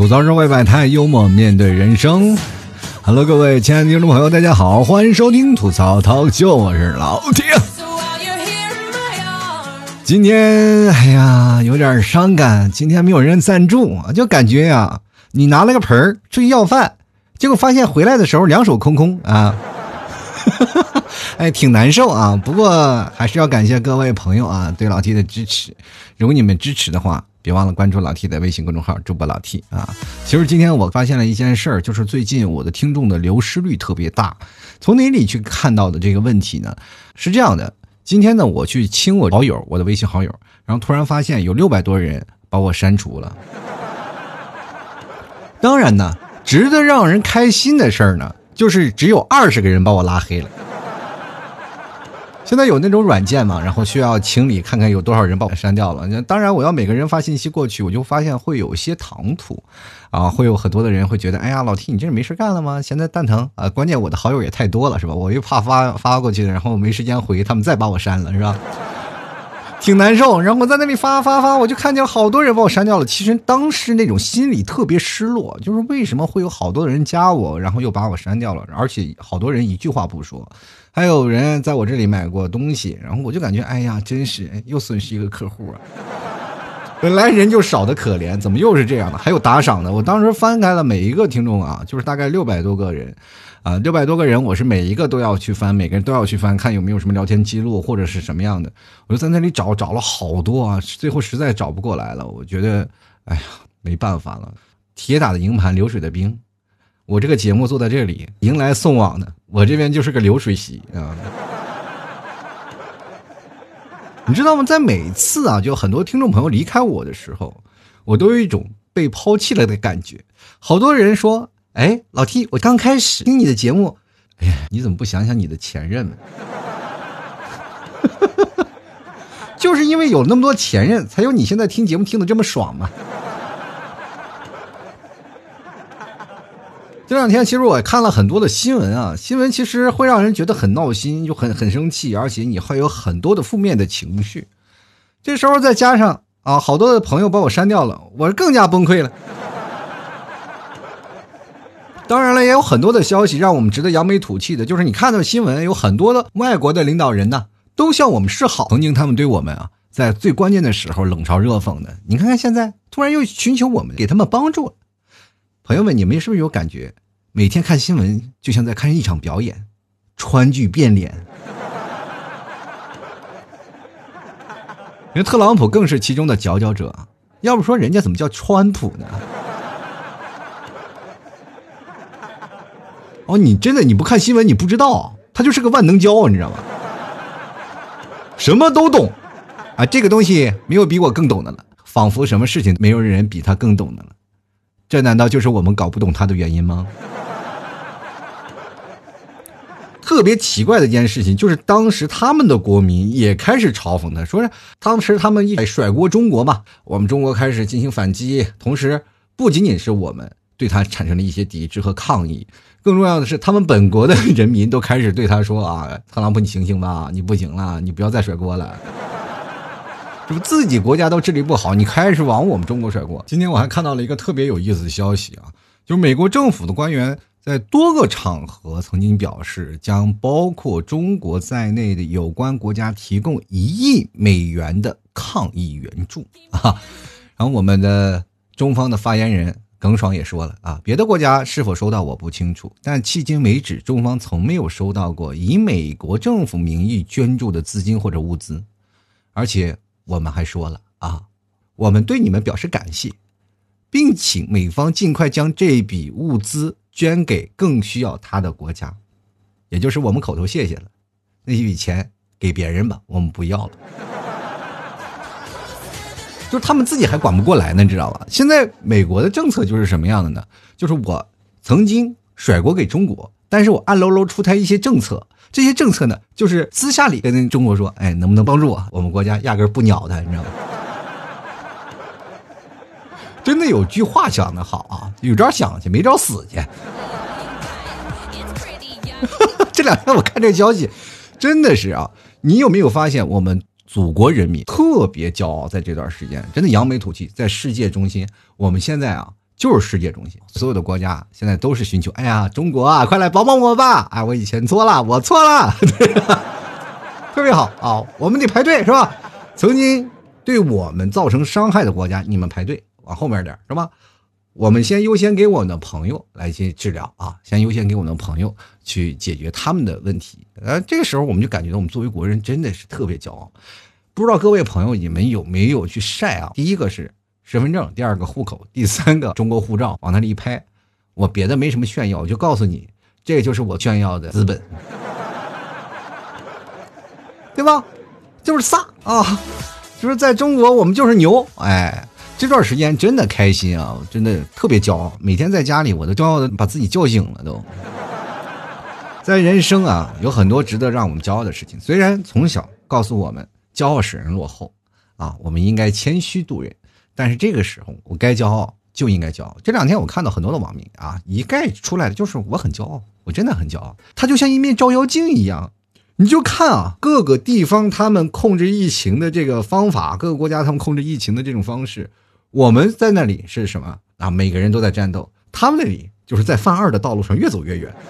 吐槽社会百态，幽默面对人生。Hello，各位亲爱的听众朋友，大家好，欢迎收听吐槽涛秀，我是老铁。今天哎呀，有点伤感，今天没有人赞助，就感觉呀，你拿了个盆儿出去要饭，结果发现回来的时候两手空空啊。哎，挺难受啊！不过还是要感谢各位朋友啊，对老 T 的支持。如果你们支持的话，别忘了关注老 T 的微信公众号“主播老 T” 啊。其实今天我发现了一件事儿，就是最近我的听众的流失率特别大。从哪里去看到的这个问题呢？是这样的，今天呢，我去清我好友，我的微信好友，然后突然发现有六百多人把我删除了。当然呢，值得让人开心的事儿呢，就是只有二十个人把我拉黑了。现在有那种软件嘛，然后需要清理，看看有多少人把我删掉了。当然，我要每个人发信息过去，我就发现会有些唐突，啊，会有很多的人会觉得，哎呀，老 T，你这是没事干了吗？现在蛋疼啊！关键我的好友也太多了，是吧？我又怕发发过去，然后没时间回，他们再把我删了，是吧？挺难受。然后我在那里发发发，我就看见好多人把我删掉了。其实当时那种心里特别失落，就是为什么会有好多人加我，然后又把我删掉了，而且好多人一句话不说。还有人在我这里买过东西，然后我就感觉，哎呀，真是又损失一个客户啊！本来人就少的可怜，怎么又是这样的？还有打赏的，我当时翻开了每一个听众啊，就是大概六百多个人，啊，六百多个人，我是每一个都要去翻，每个人都要去翻，看有没有什么聊天记录或者是什么样的。我就在那里找，找了好多啊，最后实在找不过来了，我觉得，哎呀，没办法了，铁打的营盘流水的兵。我这个节目坐在这里，迎来送往的，我这边就是个流水席啊。你知道吗？在每次啊，就很多听众朋友离开我的时候，我都有一种被抛弃了的感觉。好多人说：“哎，老 T，我刚开始听你的节目，哎呀，你怎么不想想你的前任呢？” 就是因为有那么多前任，才有你现在听节目听的这么爽嘛。这两天其实我看了很多的新闻啊，新闻其实会让人觉得很闹心，就很很生气，而且你会有很多的负面的情绪。这时候再加上啊，好多的朋友把我删掉了，我是更加崩溃了。当然了，也有很多的消息让我们值得扬眉吐气的，就是你看到新闻，有很多的外国的领导人呢，都向我们示好。曾经他们对我们啊，在最关键的时候冷嘲热讽的，你看看现在突然又寻求我们给他们帮助。朋友们，你们是不是有感觉？每天看新闻就像在看一场表演，川剧变脸。人特朗普更是其中的佼佼者，要不说人家怎么叫川普呢？哦，你真的你不看新闻你不知道，他就是个万能胶，你知道吗？什么都懂，啊，这个东西没有比我更懂的了，仿佛什么事情没有人比他更懂的了。这难道就是我们搞不懂他的原因吗？特别奇怪的一件事情就是，当时他们的国民也开始嘲讽他，说是当时他们一甩锅中国嘛，我们中国开始进行反击，同时不仅仅是我们对他产生了一些抵制和抗议，更重要的是，他们本国的人民都开始对他说啊，特朗普你醒醒吧，你不行了，你不要再甩锅了。这不自己国家都治理不好，你开始往我们中国甩锅。今天我还看到了一个特别有意思的消息啊，就是美国政府的官员在多个场合曾经表示，将包括中国在内的有关国家提供一亿美元的抗疫援助 啊。然后我们的中方的发言人耿爽也说了啊，别的国家是否收到我不清楚，但迄今为止，中方从没有收到过以美国政府名义捐助的资金或者物资，而且。我们还说了啊，我们对你们表示感谢，并请美方尽快将这笔物资捐给更需要它的国家，也就是我们口头谢谢了，那一笔钱给别人吧，我们不要了。就是他们自己还管不过来呢，知道吧？现在美国的政策就是什么样的呢？就是我曾经甩锅给中国，但是我暗搂搂出台一些政策。这些政策呢，就是私下里跟中国说，哎，能不能帮助我？我们国家压根不鸟他，你知道吗？真的有句话讲的好啊，有招想去，没招死去。这两天我看这消息，真的是啊，你有没有发现我们祖国人民特别骄傲？在这段时间，真的扬眉吐气，在世界中心，我们现在啊。就是世界中心，所有的国家现在都是寻求，哎呀，中国啊，快来帮帮我吧！哎，我以前错了，我错了，对 特别好啊，我们得排队是吧？曾经对我们造成伤害的国家，你们排队往后面点是吧？我们先优先给我们的朋友来去治疗啊，先优先给我们的朋友去解决他们的问题。呃，这个时候我们就感觉到我们作为国人真的是特别骄傲。不知道各位朋友你们有没有去晒啊？第一个是。身份证，第二个户口，第三个中国护照，往那里一拍，我别的没什么炫耀，我就告诉你，这就是我炫耀的资本，对吧？就是飒啊，就是在中国我们就是牛，哎，这段时间真的开心啊，真的特别骄傲，每天在家里我都骄傲的把自己叫醒了都。在人生啊，有很多值得让我们骄傲的事情，虽然从小告诉我们骄傲使人落后啊，我们应该谦虚度人。但是这个时候，我该骄傲就应该骄傲。这两天我看到很多的网民啊，一概出来的就是我很骄傲，我真的很骄傲。他就像一面照妖镜一样，你就看啊，各个地方他们控制疫情的这个方法，各个国家他们控制疫情的这种方式，我们在那里是什么啊？每个人都在战斗，他们那里就是在犯二的道路上越走越远。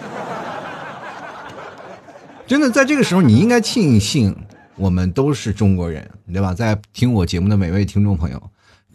真的，在这个时候，你应该庆幸我们都是中国人，对吧？在听我节目的每位听众朋友。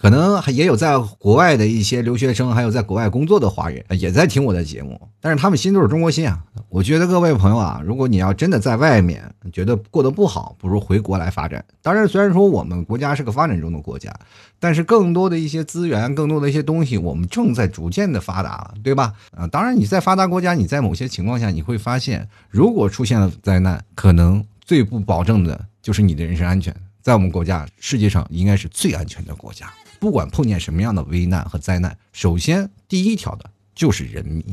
可能也有在国外的一些留学生，还有在国外工作的华人也在听我的节目，但是他们心都是中国心啊。我觉得各位朋友啊，如果你要真的在外面觉得过得不好，不如回国来发展。当然，虽然说我们国家是个发展中的国家，但是更多的一些资源，更多的一些东西，我们正在逐渐的发达，对吧？啊，当然你在发达国家，你在某些情况下你会发现，如果出现了灾难，可能最不保证的就是你的人身安全。在我们国家，世界上应该是最安全的国家。不管碰见什么样的危难和灾难，首先第一条的就是人民。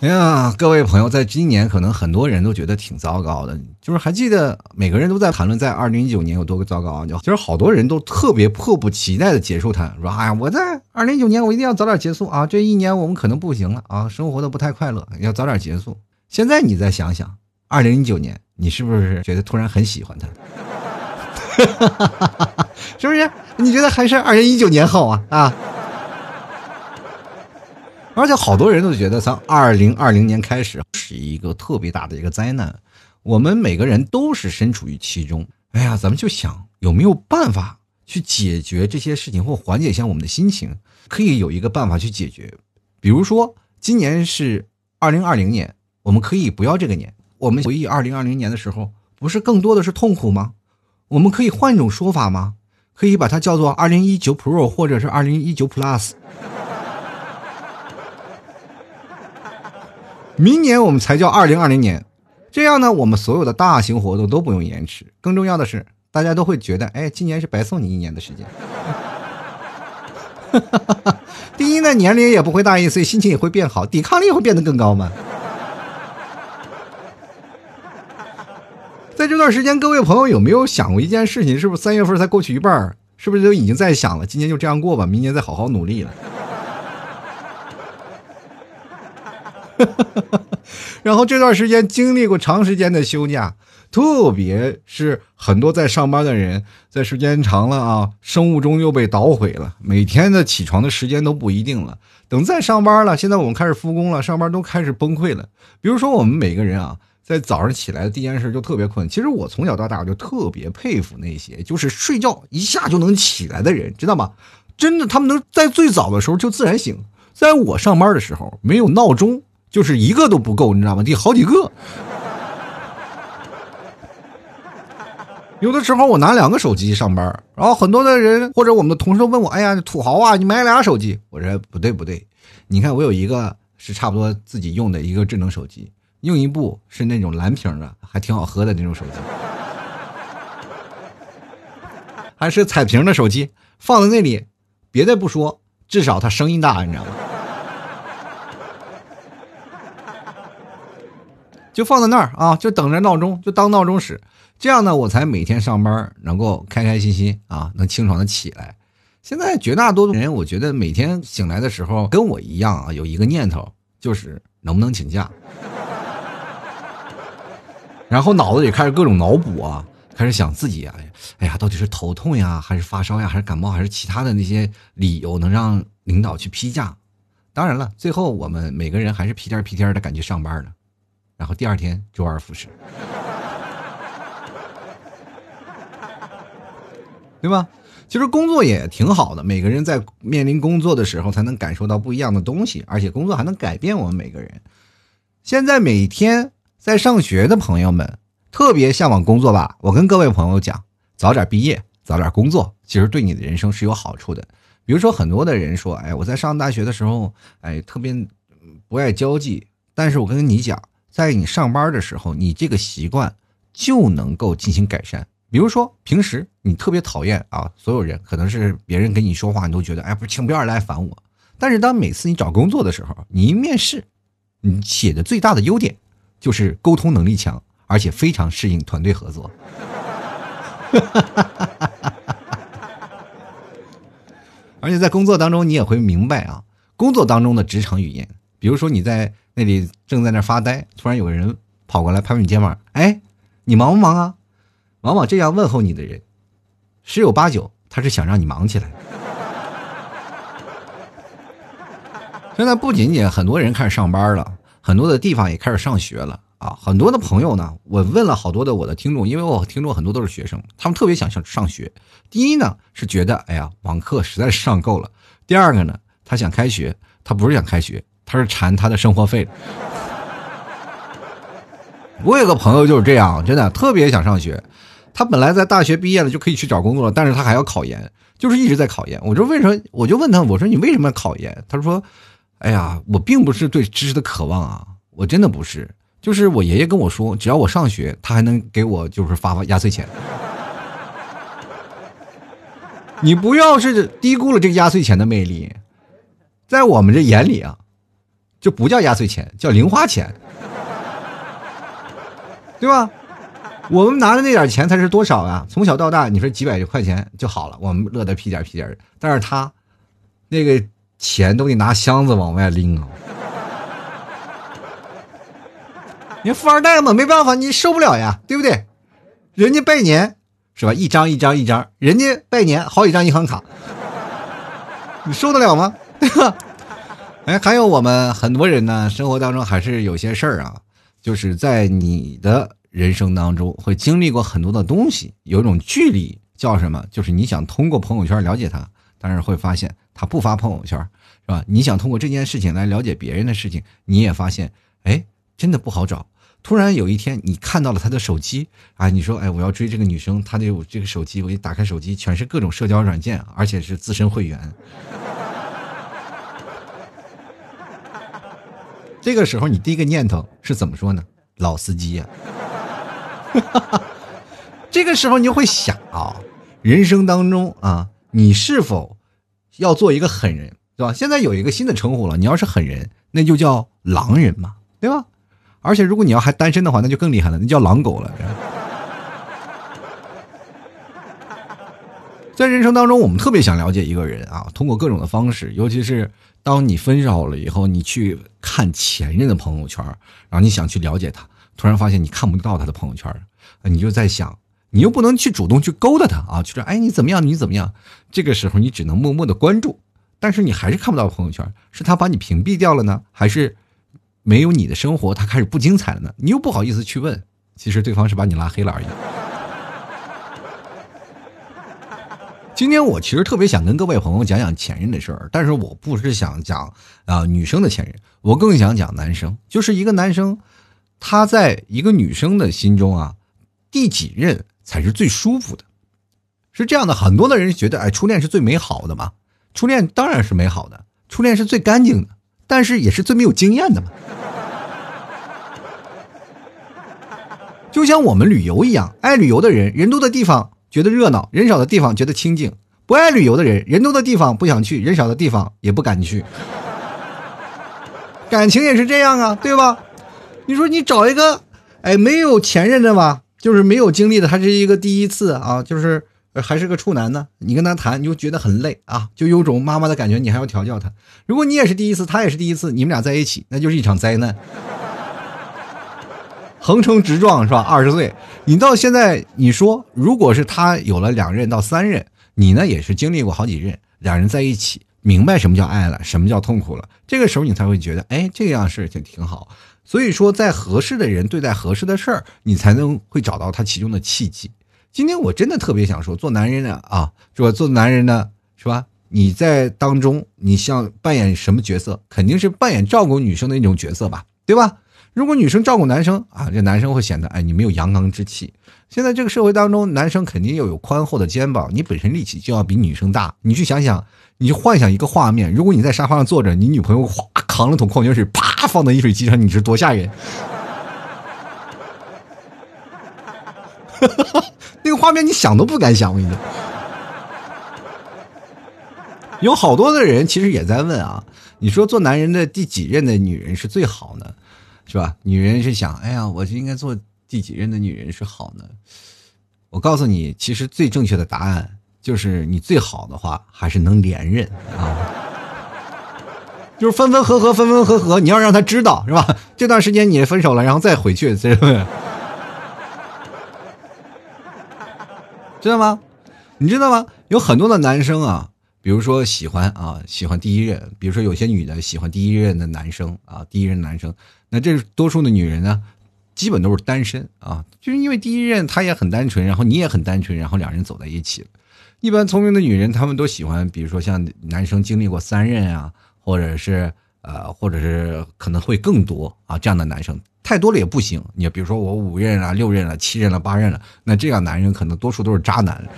哎呀，各位朋友，在今年可能很多人都觉得挺糟糕的，就是还记得每个人都在谈论在二零一九年有多个糟糕啊！其实好多人都特别迫不及待的结束它，说：“哎呀，我在二零一九年我一定要早点结束啊！这一年我们可能不行了啊，生活的不太快乐，要早点结束。”现在你再想想，二零一九年，你是不是觉得突然很喜欢它？哈哈哈哈哈是不是？你觉得还是二零一九年好啊？啊！而且好多人都觉得从二零二零年开始是一个特别大的一个灾难，我们每个人都是身处于其中。哎呀，咱们就想有没有办法去解决这些事情，或缓解一下我们的心情？可以有一个办法去解决，比如说今年是二零二零年，我们可以不要这个年。我们回忆二零二零年的时候，不是更多的是痛苦吗？我们可以换一种说法吗？可以把它叫做二零一九 Pro 或者是二零一九 Plus。明年我们才叫二零二零年，这样呢，我们所有的大型活动都不用延迟。更重要的是，大家都会觉得，哎，今年是白送你一年的时间。第一呢，年龄也不会大一岁，心情也会变好，抵抗力会变得更高嘛。在这段时间，各位朋友有没有想过一件事情？是不是三月份才过去一半是不是都已经在想了？今年就这样过吧，明年再好好努力了。然后这段时间经历过长时间的休假，特别是很多在上班的人，在时间长了啊，生物钟又被捣毁了，每天的起床的时间都不一定了。等再上班了，现在我们开始复工了，上班都开始崩溃了。比如说我们每个人啊。在早上起来的第一件事就特别困。其实我从小到大我就特别佩服那些就是睡觉一下就能起来的人，知道吗？真的，他们能在最早的时候就自然醒。在我上班的时候，没有闹钟，就是一个都不够，你知道吗？得好几个。有的时候我拿两个手机上班，然后很多的人或者我们的同事问我：“哎呀，土豪啊，你买俩手机？”我说：“不对不对，你看我有一个是差不多自己用的一个智能手机。”用一部是那种蓝屏的，还挺好喝的那种手机，还是彩屏的手机，放在那里，别的不说，至少它声音大，你知道吗？就放在那儿啊，就等着闹钟，就当闹钟使，这样呢，我才每天上班能够开开心心啊，能清爽的起来。现在绝大多数人，我觉得每天醒来的时候，跟我一样啊，有一个念头，就是能不能请假。然后脑子里开始各种脑补啊，开始想自己呀，哎呀，到底是头痛呀，还是发烧呀，还是感冒，还是其他的那些理由能让领导去批假？当然了，最后我们每个人还是屁颠屁颠的赶去上班了，然后第二天周而复始，对吧？其实工作也挺好的，每个人在面临工作的时候，才能感受到不一样的东西，而且工作还能改变我们每个人。现在每天在上学的朋友们，特别向往工作吧？我跟各位朋友讲，早点毕业，早点工作，其实对你的人生是有好处的。比如说，很多的人说，哎，我在上大学的时候，哎，特别不爱交际。但是我跟你讲，在你上班的时候，你这个习惯就能够进行改善。比如说，平时你特别讨厌啊，所有人可能是别人跟你说话，你都觉得哎，不，请不要来烦我。但是当每次你找工作的时候，你一面试，你写的最大的优点就是沟通能力强，而且非常适应团队合作。而且在工作当中，你也会明白啊，工作当中的职场语言。比如说你在那里正在那发呆，突然有个人跑过来拍拍你肩膀，哎，你忙不忙啊？往往这样问候你的人，十有八九他是想让你忙起来。现在不仅仅很多人开始上班了，很多的地方也开始上学了啊！很多的朋友呢，我问了好多的我的听众，因为我听众很多都是学生，他们特别想上上学。第一呢是觉得，哎呀，网课实在是上够了；第二个呢，他想开学，他不是想开学，他是馋他的生活费。我有个朋友就是这样，真的特别想上学。他本来在大学毕业了就可以去找工作了，但是他还要考研，就是一直在考研。我就为什么？我就问他，我说你为什么要考研？他说：“哎呀，我并不是对知识的渴望啊，我真的不是。就是我爷爷跟我说，只要我上学，他还能给我就是发发压岁钱。你不要是低估了这个压岁钱的魅力，在我们这眼里啊，这不叫压岁钱，叫零花钱，对吧？”我们拿的那点钱才是多少啊？从小到大，你说几百块钱就好了，我们乐得屁颠屁颠的。但是他，那个钱都得拿箱子往外拎啊！你富二代嘛，没办法，你受不了呀，对不对？人家拜年是吧？一张一张一张，人家拜年好几张银行卡，你受得了吗？对吧？哎，还有我们很多人呢，生活当中还是有些事儿啊，就是在你的。人生当中会经历过很多的东西，有一种距离叫什么？就是你想通过朋友圈了解他，但是会发现他不发朋友圈，是吧？你想通过这件事情来了解别人的事情，你也发现，哎，真的不好找。突然有一天，你看到了他的手机啊，你说，哎，我要追这个女生，他的这个手机，我一打开手机，全是各种社交软件，而且是资深会员。这个时候，你第一个念头是怎么说呢？老司机呀！这个时候你就会想啊，人生当中啊，你是否要做一个狠人，对吧？现在有一个新的称呼了，你要是狠人，那就叫狼人嘛，对吧？而且如果你要还单身的话，那就更厉害了，那叫狼狗了。在人生当中，我们特别想了解一个人啊，通过各种的方式，尤其是当你分手了以后，你去看前任的朋友圈，然后你想去了解他。突然发现你看不到他的朋友圈你就在想，你又不能去主动去勾搭他啊，就说哎你怎么样你怎么样？这个时候你只能默默的关注，但是你还是看不到朋友圈，是他把你屏蔽掉了呢，还是没有你的生活他开始不精彩了呢？你又不好意思去问，其实对方是把你拉黑了而已。今天我其实特别想跟各位朋友讲讲前任的事儿，但是我不是想讲啊女生的前任，我更想讲男生，就是一个男生。他在一个女生的心中啊，第几任才是最舒服的？是这样的，很多的人觉得，哎，初恋是最美好的嘛？初恋当然是美好的，初恋是最干净的，但是也是最没有经验的嘛。就像我们旅游一样，爱旅游的人，人多的地方觉得热闹，人少的地方觉得清静；不爱旅游的人，人多的地方不想去，人少的地方也不敢去。感情也是这样啊，对吧？你说你找一个，哎，没有前任的吧，就是没有经历的，他是一个第一次啊，就是还是个处男呢。你跟他谈，你就觉得很累啊，就有种妈妈的感觉，你还要调教他。如果你也是第一次，他也是第一次，你们俩在一起，那就是一场灾难。横冲直撞是吧？二十岁，你到现在你说，如果是他有了两任到三任，你呢也是经历过好几任，两人在一起，明白什么叫爱了，什么叫痛苦了，这个时候你才会觉得，哎，这样事情挺好。所以说，在合适的人对待合适的事儿，你才能会找到他其中的契机。今天我真的特别想说，做男人的啊，是吧？做男人的是吧？你在当中，你像扮演什么角色？肯定是扮演照顾女生的一种角色吧，对吧？如果女生照顾男生啊，这男生会显得哎，你没有阳刚之气。现在这个社会当中，男生肯定要有宽厚的肩膀，你本身力气就要比女生大。你去想想，你幻想一个画面，如果你在沙发上坐着，你女朋友哗扛了桶矿泉水，啪放到饮水机上，你是多吓人？那个画面你想都不敢想，我跟你讲。有好多的人其实也在问啊，你说做男人的第几任的女人是最好呢？是吧？女人是想，哎呀，我就应该做第几任的女人是好呢？我告诉你，其实最正确的答案就是，你最好的话还是能连任啊，就是分分合合，分分合合，你要让他知道，是吧？这段时间你分手了，然后再回去，知道吗？你知道吗？有很多的男生啊。比如说喜欢啊，喜欢第一任，比如说有些女的喜欢第一任的男生啊，第一任男生，那这多数的女人呢，基本都是单身啊，就是因为第一任他也很单纯，然后你也很单纯，然后两人走在一起。一般聪明的女人，她们都喜欢，比如说像男生经历过三任啊，或者是呃，或者是可能会更多啊这样的男生，太多了也不行。你比如说我五任了、六任了、七任了、八任了，那这样男人可能多数都是渣男。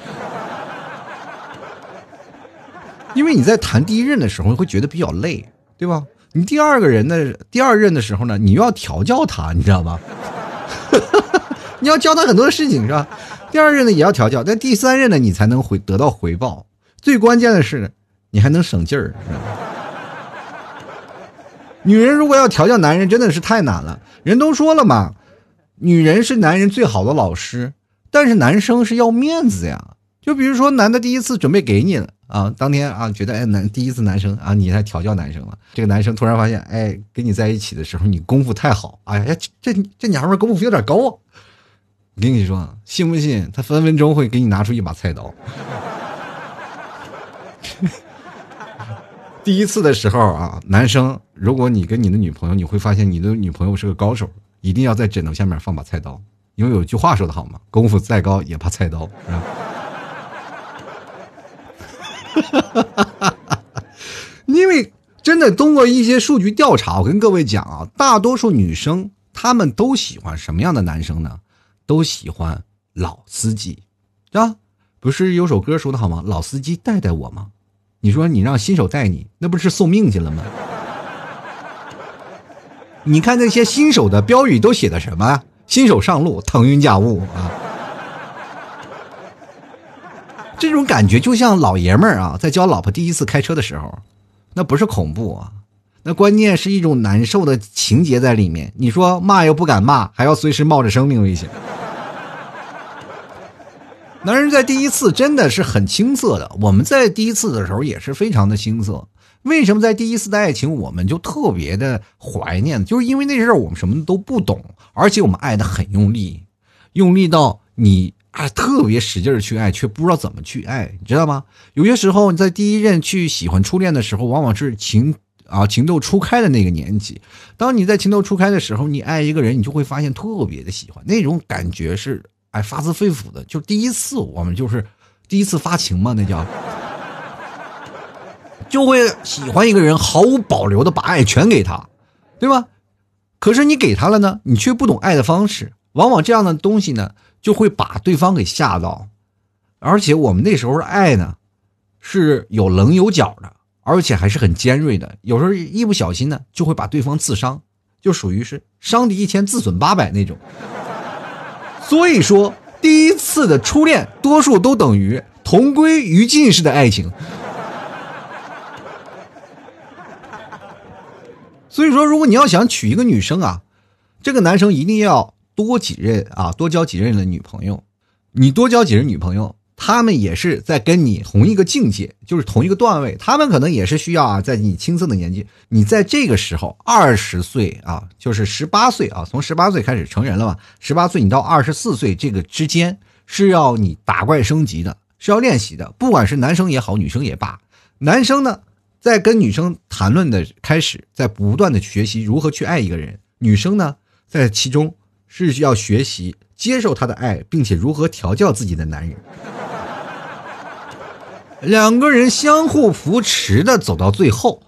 因为你在谈第一任的时候会觉得比较累，对吧？你第二个人的第二任的时候呢，你又要调教他，你知道吗？你要教他很多事情，是吧？第二任呢也要调教，但第三任呢你才能回得到回报。最关键的是，你还能省劲儿。女人如果要调教男人，真的是太难了。人都说了嘛，女人是男人最好的老师，但是男生是要面子呀。就比如说，男的第一次准备给你了。啊，当天啊，觉得哎男第一次男生啊，你来调教男生了。这个男生突然发现，哎，跟你在一起的时候，你功夫太好，哎呀，这这娘们功夫有点高。我跟你说，信不信他分分钟会给你拿出一把菜刀。第一次的时候啊，男生，如果你跟你的女朋友，你会发现你的女朋友是个高手，一定要在枕头下面放把菜刀，因为有句话说的好嘛，功夫再高也怕菜刀，是吧？因为真的通过一些数据调查，我跟各位讲啊，大多数女生她们都喜欢什么样的男生呢？都喜欢老司机，啊，不是有首歌说的好吗？老司机带带我吗？你说你让新手带你，那不是送命去了吗？你看那些新手的标语都写的什么？新手上路，腾云驾雾啊！这种感觉就像老爷们儿啊，在教老婆第一次开车的时候，那不是恐怖啊，那关键是一种难受的情节在里面。你说骂又不敢骂，还要随时冒着生命危险。男人在第一次真的是很青涩的，我们在第一次的时候也是非常的青涩。为什么在第一次的爱情我们就特别的怀念？就是因为那阵儿我们什么都不懂，而且我们爱的很用力，用力到你。啊，特别使劲儿去爱，却不知道怎么去爱，你知道吗？有些时候你在第一任去喜欢初恋的时候，往往是情啊情窦初开的那个年纪。当你在情窦初开的时候，你爱一个人，你就会发现特别的喜欢，那种感觉是哎发自肺腑的。就第一次，我们就是第一次发情嘛，那叫就会喜欢一个人，毫无保留的把爱全给他，对吧？可是你给他了呢，你却不懂爱的方式，往往这样的东西呢。就会把对方给吓到，而且我们那时候的爱呢，是有棱有角的，而且还是很尖锐的。有时候一不小心呢，就会把对方刺伤，就属于是伤敌一千自损八百那种。所以说，第一次的初恋，多数都等于同归于尽式的爱情。所以说，如果你要想娶一个女生啊，这个男生一定要。多几任啊，多交几任的女朋友，你多交几任女朋友，他们也是在跟你同一个境界，就是同一个段位。他们可能也是需要啊，在你青涩的年纪，你在这个时候二十岁啊，就是十八岁啊，从十八岁开始成人了嘛。十八岁你到二十四岁这个之间是要你打怪升级的，是要练习的。不管是男生也好，女生也罢，男生呢在跟女生谈论的开始，在不断的学习如何去爱一个人；女生呢在其中是要学习接受他的爱，并且如何调教自己的男人。两个人相互扶持的走到最后，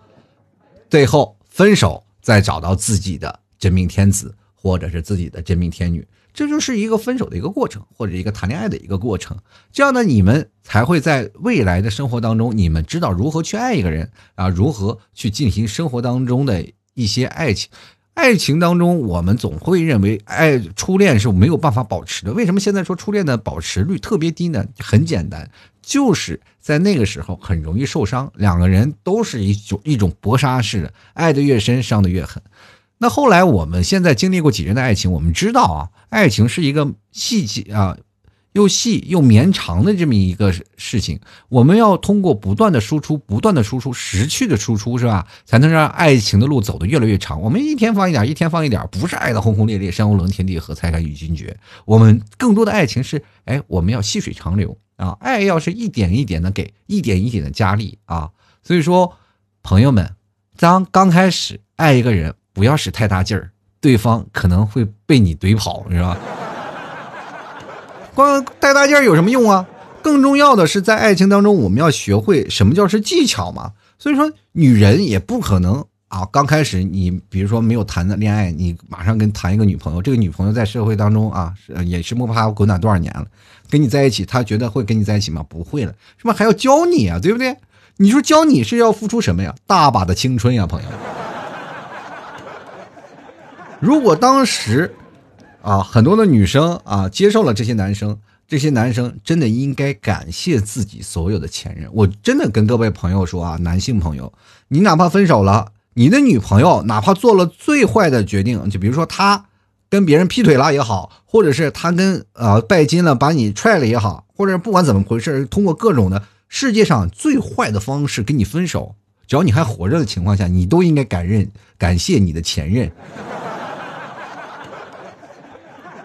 最后分手，再找到自己的真命天子或者是自己的真命天女，这就是一个分手的一个过程，或者一个谈恋爱的一个过程。这样呢，你们才会在未来的生活当中，你们知道如何去爱一个人啊，如何去进行生活当中的一些爱情。爱情当中，我们总会认为爱初恋是没有办法保持的。为什么现在说初恋的保持率特别低呢？很简单。就是在那个时候很容易受伤，两个人都是一种一种搏杀式的，爱的越深，伤的越狠。那后来我们现在经历过几任的爱情，我们知道啊，爱情是一个细节啊，又细又绵长的这么一个事情。我们要通过不断的输出，不断的输出，识趣的输出，是吧？才能让爱情的路走得越来越长。我们一天放一点，一天放一点，不是爱的轰轰烈烈，山无棱，天地合，才敢与君绝。我们更多的爱情是，哎，我们要细水长流。啊，爱要是一点一点的给，一点一点的加力啊，所以说，朋友们，当刚开始爱一个人，不要使太大劲儿，对方可能会被你怼跑，是吧？光带大劲儿有什么用啊？更重要的是，在爱情当中，我们要学会什么叫是技巧嘛。所以说，女人也不可能。啊，刚开始你比如说没有谈的恋爱，你马上跟谈一个女朋友，这个女朋友在社会当中啊，也是摸爬滚打多少年了，跟你在一起，她觉得会跟你在一起吗？不会了，是吧？还要教你啊，对不对？你说教你是要付出什么呀？大把的青春呀，朋友。如果当时啊，很多的女生啊接受了这些男生，这些男生真的应该感谢自己所有的前任。我真的跟各位朋友说啊，男性朋友，你哪怕分手了。你的女朋友哪怕做了最坏的决定，就比如说她跟别人劈腿了也好，或者是她跟呃拜金了把你踹了也好，或者不管怎么回事，通过各种的世界上最坏的方式跟你分手，只要你还活着的情况下，你都应该感认感谢你的前任，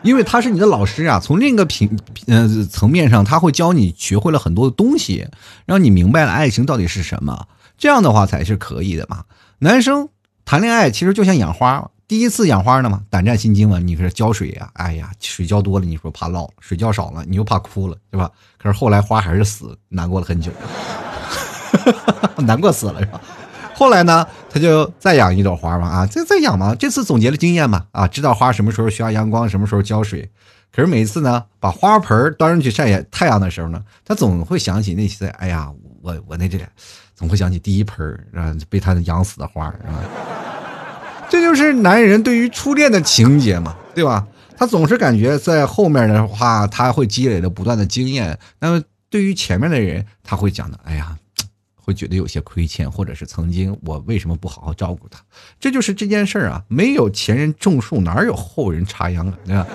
因为他是你的老师啊，从另一个平呃层面上，他会教你学会了很多的东西，让你明白了爱情到底是什么，这样的话才是可以的嘛。男生谈恋爱其实就像养花，第一次养花呢嘛，胆战心惊嘛。你说浇水呀，哎呀，水浇多了，你说怕涝；水浇少了，你又怕枯了，对吧？可是后来花还是死，难过了很久，难过死了是吧？后来呢，他就再养一朵花嘛，啊，再再养嘛。这次总结了经验嘛，啊，知道花什么时候需要阳光，什么时候浇水。可是每次呢，把花盆端上去晒太阳的时候呢，他总会想起那些，哎呀，我我那这。总会想起第一盆儿啊被他养死的花儿啊，这就是男人对于初恋的情节嘛，对吧？他总是感觉在后面的话，他会积累着不断的经验。那么对于前面的人，他会讲的，哎呀，会觉得有些亏欠，或者是曾经我为什么不好好照顾他？这就是这件事儿啊，没有前人种树，哪有后人插秧啊？对吧？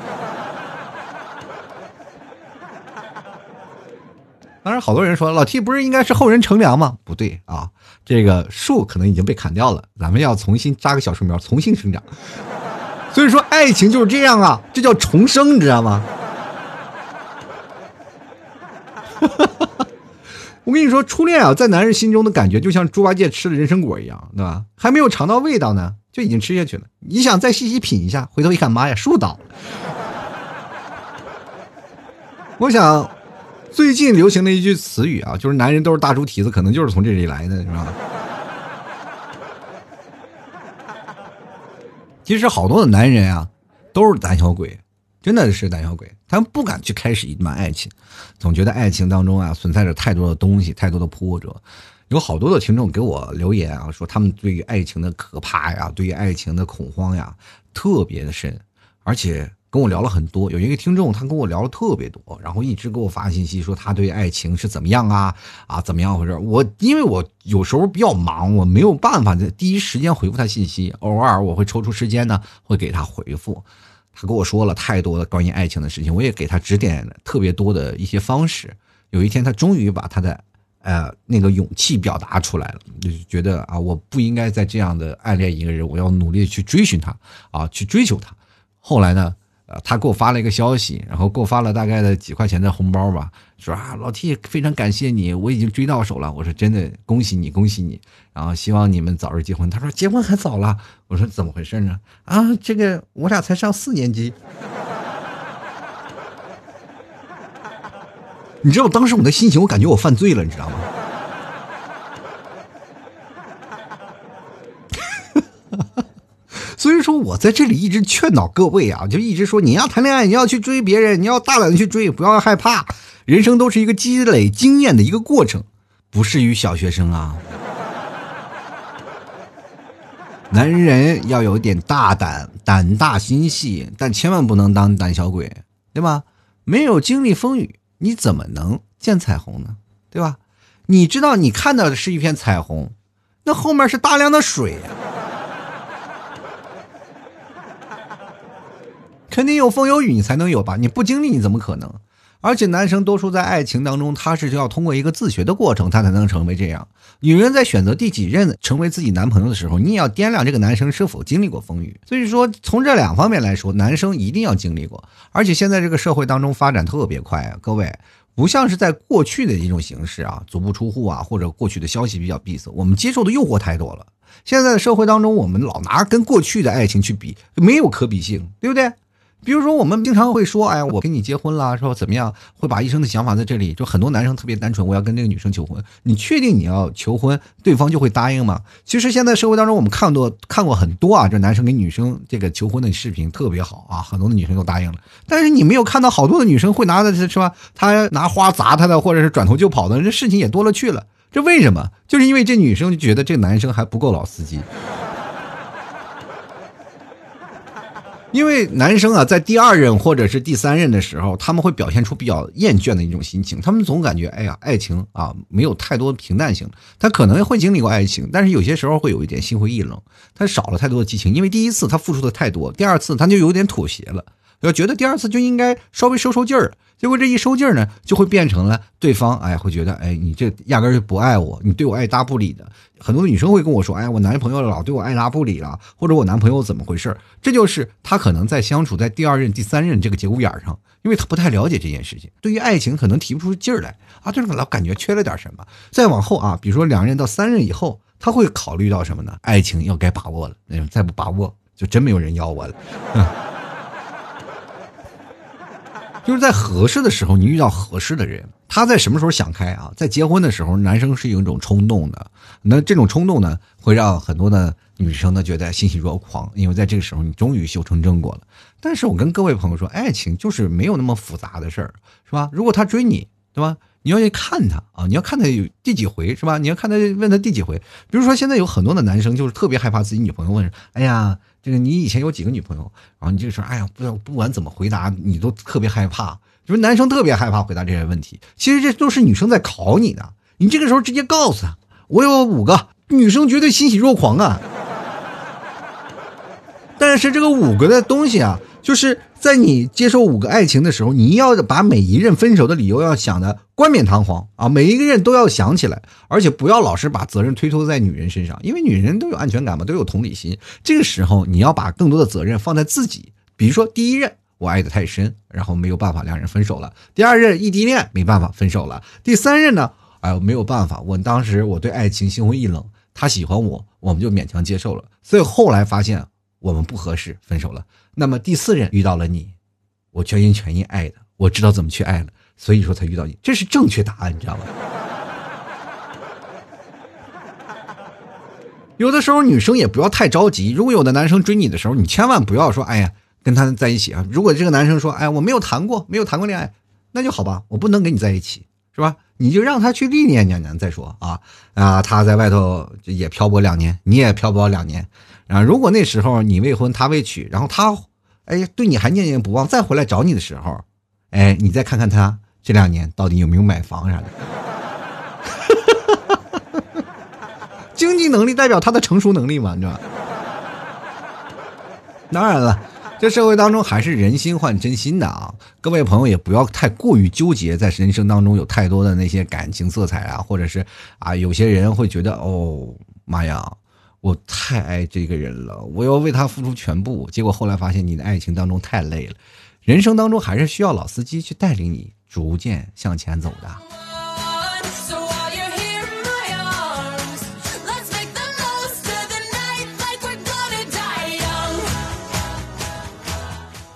当然，好多人说老 T 不是应该是后人乘凉吗？不对啊，这个树可能已经被砍掉了，咱们要重新扎个小树苗，重新生长。所以说，爱情就是这样啊，这叫重生，你知道吗？我跟你说，初恋啊，在男人心中的感觉就像猪八戒吃了人参果一样，对吧？还没有尝到味道呢，就已经吃下去了。你想再细细品一下，回头一看，妈呀，树倒了。我想。最近流行的一句词语啊，就是男人都是大猪蹄子，可能就是从这里来的，是吧？其实好多的男人啊，都是胆小鬼，真的是胆小鬼，他们不敢去开始一段爱情，总觉得爱情当中啊存在着太多的东西，太多的波折。有好多的听众给我留言啊，说他们对于爱情的可怕呀，对于爱情的恐慌呀，特别的深，而且。跟我聊了很多，有一个听众他跟我聊了特别多，然后一直给我发信息说他对爱情是怎么样啊啊怎么样回事？我因为我有时候比较忙，我没有办法在第一时间回复他信息，偶尔我会抽出时间呢会给他回复。他跟我说了太多的关于爱情的事情，我也给他指点特别多的一些方式。有一天他终于把他的呃那个勇气表达出来了，就觉得啊，我不应该再这样的暗恋一个人，我要努力去追寻他啊，去追求他。后来呢？呃，他给我发了一个消息，然后给我发了大概的几块钱的红包吧，说啊，老 T 非常感谢你，我已经追到手了。我说真的，恭喜你，恭喜你，然后希望你们早日结婚。他说结婚还早了，我说怎么回事呢？啊，这个我俩才上四年级。你知道当时我的心情，我感觉我犯罪了，你知道吗？所以说，我在这里一直劝导各位啊，就一直说，你要谈恋爱，你要去追别人，你要大胆的去追，不要害怕。人生都是一个积累经验的一个过程，不适于小学生啊。男人要有点大胆，胆大心细，但千万不能当胆小鬼，对吧？没有经历风雨，你怎么能见彩虹呢？对吧？你知道，你看到的是一片彩虹，那后面是大量的水呀。肯定有风有雨，你才能有吧？你不经历，你怎么可能？而且男生多数在爱情当中，他是要通过一个自学的过程，他才能成为这样。女人在选择第几任成为自己男朋友的时候，你也要掂量这个男生是否经历过风雨。所以说，从这两方面来说，男生一定要经历过。而且现在这个社会当中发展特别快啊，各位不像是在过去的一种形式啊，足不出户啊，或者过去的消息比较闭塞，我们接受的诱惑太多了。现在的社会当中，我们老拿跟过去的爱情去比，没有可比性，对不对？比如说，我们经常会说：“哎呀，我跟你结婚了，说怎么样？”会把一生的想法在这里。就很多男生特别单纯，我要跟这个女生求婚。你确定你要求婚，对方就会答应吗？其实现在社会当中，我们看多看过很多啊，这男生跟女生这个求婚的视频特别好啊，很多的女生都答应了。但是你没有看到好多的女生会拿的是吧？他拿花砸他的，或者是转头就跑的，这事情也多了去了。这为什么？就是因为这女生就觉得这个男生还不够老司机。因为男生啊，在第二任或者是第三任的时候，他们会表现出比较厌倦的一种心情。他们总感觉，哎呀，爱情啊，没有太多平淡性。他可能会经历过爱情，但是有些时候会有一点心灰意冷，他少了太多的激情。因为第一次他付出的太多，第二次他就有点妥协了，要觉得第二次就应该稍微收收劲儿。结果这一收劲儿呢，就会变成了对方哎会觉得哎你这压根就不爱我，你对我爱答不理的。很多女生会跟我说，哎我男朋友老对我爱答不理了，或者我男朋友怎么回事？这就是他可能在相处在第二任、第三任这个节骨眼上，因为他不太了解这件事情，对于爱情可能提不出劲儿来啊，就是老感觉缺了点什么。再往后啊，比如说两任到三任以后，他会考虑到什么呢？爱情要该把握了，那再不把握，就真没有人要我了。就是在合适的时候，你遇到合适的人，他在什么时候想开啊？在结婚的时候，男生是有一种冲动的，那这种冲动呢，会让很多的女生呢觉得欣喜若狂，因为在这个时候你终于修成正果了。但是我跟各位朋友说，爱情就是没有那么复杂的事儿，是吧？如果他追你，对吧？你要去看他啊，你要看他有第几回，是吧？你要看他问他第几回。比如说现在有很多的男生就是特别害怕自己女朋友问，哎呀。这个你以前有几个女朋友？然后你就说，哎呀，不不管怎么回答，你都特别害怕。就是男生特别害怕回答这些问题。其实这都是女生在考你的。你这个时候直接告诉他，我有五个女生，绝对欣喜若狂啊。但是这个五个的东西啊。就是在你接受五个爱情的时候，你要把每一任分手的理由要想的冠冕堂皇啊，每一个人都要想起来，而且不要老是把责任推脱在女人身上，因为女人都有安全感嘛，都有同理心。这个时候你要把更多的责任放在自己，比如说第一任我爱的太深，然后没有办法两人分手了；第二任异地恋没办法分手了；第三任呢，哎没有办法，我当时我对爱情心灰意冷，他喜欢我，我们就勉强接受了，所以后来发现我们不合适，分手了。那么第四任遇到了你，我全心全意爱的，我知道怎么去爱了，所以说才遇到你，这是正确答案，你知道吗？有的时候女生也不要太着急，如果有的男生追你的时候，你千万不要说，哎呀，跟他在一起啊。如果这个男生说，哎，我没有谈过，没有谈过恋爱，那就好吧，我不能跟你在一起，是吧？你就让他去历练两年再说啊啊，他在外头也漂泊两年，你也漂泊两年。啊，如果那时候你未婚，他未娶，然后他，哎，对你还念念不忘，再回来找你的时候，哎，你再看看他这两年到底有没有买房啥的，经济能力代表他的成熟能力嘛，你知道吧？当然了，这社会当中还是人心换真心的啊！各位朋友也不要太过于纠结，在人生当中有太多的那些感情色彩啊，或者是啊，有些人会觉得哦妈呀，我太爱这个人了，我要为他付出全部，结果后来发现你的爱情当中太累了，人生当中还是需要老司机去带领你逐渐向前走的。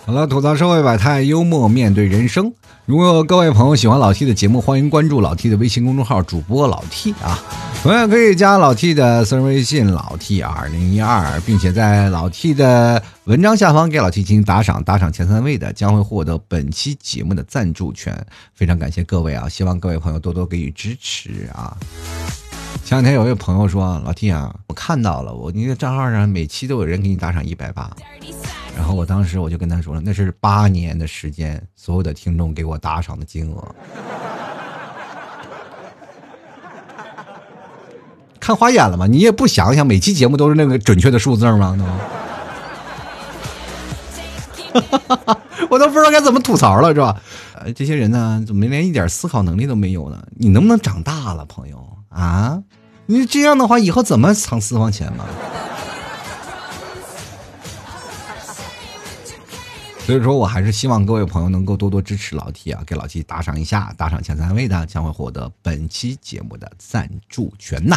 好了，吐槽社会百态，幽默面对人生。如果各位朋友喜欢老 T 的节目，欢迎关注老 T 的微信公众号，主播老 T 啊。同样可以加老 T 的私人微信老 T 二零一二，并且在老 T 的文章下方给老 T 进行打赏，打赏前三位的将会获得本期节目的赞助权。非常感谢各位啊！希望各位朋友多多给予支持啊。前两天有位朋友说：“老 T 啊，我看到了，我你的账号上每期都有人给你打赏一百八。”然后我当时我就跟他说了，那是八年的时间，所有的听众给我打赏的金额。看花眼了吗？你也不想想，每期节目都是那个准确的数字吗？我都不知道该怎么吐槽了，是吧？呃，这些人呢，怎么连一点思考能力都没有呢？你能不能长大了，朋友啊？你这样的话，以后怎么藏私房钱嘛？所以说我还是希望各位朋友能够多多支持老 T 啊，给老 T 打赏一下，打赏前三位的将会获得本期节目的赞助权呐。